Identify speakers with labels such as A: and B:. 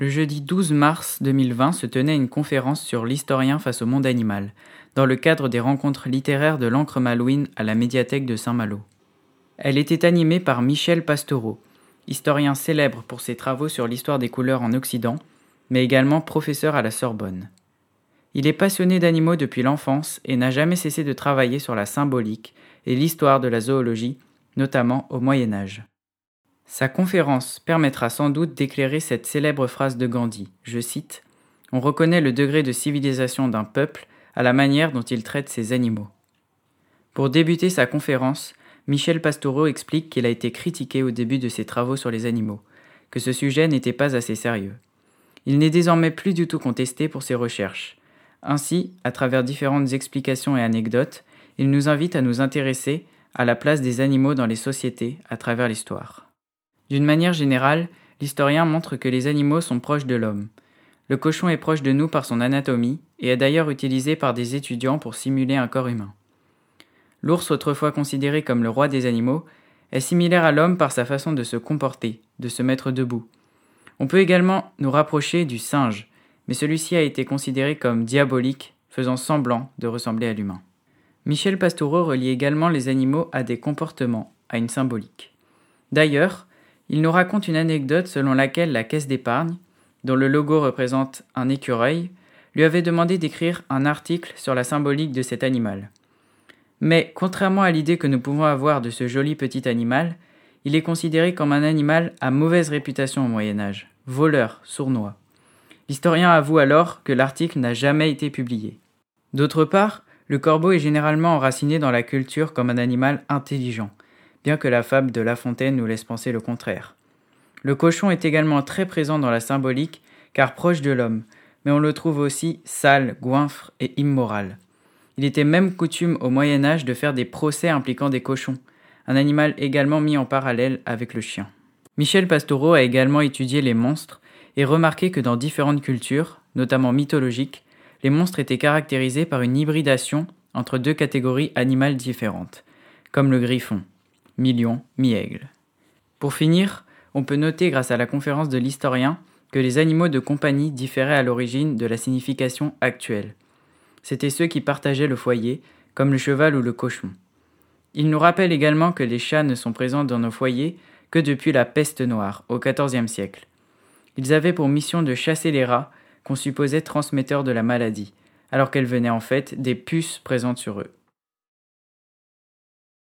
A: Le jeudi 12 mars 2020 se tenait une conférence sur l'historien face au monde animal, dans le cadre des rencontres littéraires de l'encre Malouine à la médiathèque de Saint-Malo. Elle était animée par Michel Pastoureau, historien célèbre pour ses travaux sur l'histoire des couleurs en Occident, mais également professeur à la Sorbonne. Il est passionné d'animaux depuis l'enfance et n'a jamais cessé de travailler sur la symbolique et l'histoire de la zoologie, notamment au Moyen Âge. Sa conférence permettra sans doute d'éclairer cette célèbre phrase de Gandhi, je cite On reconnaît le degré de civilisation d'un peuple à la manière dont il traite ses animaux. Pour débuter sa conférence, Michel Pastoureau explique qu'il a été critiqué au début de ses travaux sur les animaux, que ce sujet n'était pas assez sérieux. Il n'est désormais plus du tout contesté pour ses recherches. Ainsi, à travers différentes explications et anecdotes, il nous invite à nous intéresser à la place des animaux dans les sociétés à travers l'histoire. D'une manière générale, l'historien montre que les animaux sont proches de l'homme. Le cochon est proche de nous par son anatomie et est d'ailleurs utilisé par des étudiants pour simuler un corps humain. L'ours, autrefois considéré comme le roi des animaux, est similaire à l'homme par sa façon de se comporter, de se mettre debout. On peut également nous rapprocher du singe, mais celui-ci a été considéré comme diabolique, faisant semblant de ressembler à l'humain. Michel Pastoureau relie également les animaux à des comportements, à une symbolique. D'ailleurs, il nous raconte une anecdote selon laquelle la caisse d'épargne, dont le logo représente un écureuil, lui avait demandé d'écrire un article sur la symbolique de cet animal. Mais, contrairement à l'idée que nous pouvons avoir de ce joli petit animal, il est considéré comme un animal à mauvaise réputation au Moyen Âge, voleur, sournois. L'historien avoue alors que l'article n'a jamais été publié. D'autre part, le corbeau est généralement enraciné dans la culture comme un animal intelligent, bien que la fable de La Fontaine nous laisse penser le contraire. Le cochon est également très présent dans la symbolique, car proche de l'homme, mais on le trouve aussi sale, goinfre et immoral. Il était même coutume au Moyen Âge de faire des procès impliquant des cochons, un animal également mis en parallèle avec le chien. Michel Pastoureau a également étudié les monstres et remarqué que dans différentes cultures, notamment mythologiques, les monstres étaient caractérisés par une hybridation entre deux catégories animales différentes, comme le griffon, mi-lion, mi-aigle. Pour finir, on peut noter grâce à la conférence de l'historien que les animaux de compagnie différaient à l'origine de la signification actuelle. C'étaient ceux qui partageaient le foyer, comme le cheval ou le cochon. Il nous rappelle également que les chats ne sont présents dans nos foyers que depuis la peste noire, au XIVe siècle. Ils avaient pour mission de chasser les rats qu'on supposait transmetteurs de la maladie, alors qu'elles venaient en fait des puces présentes sur eux.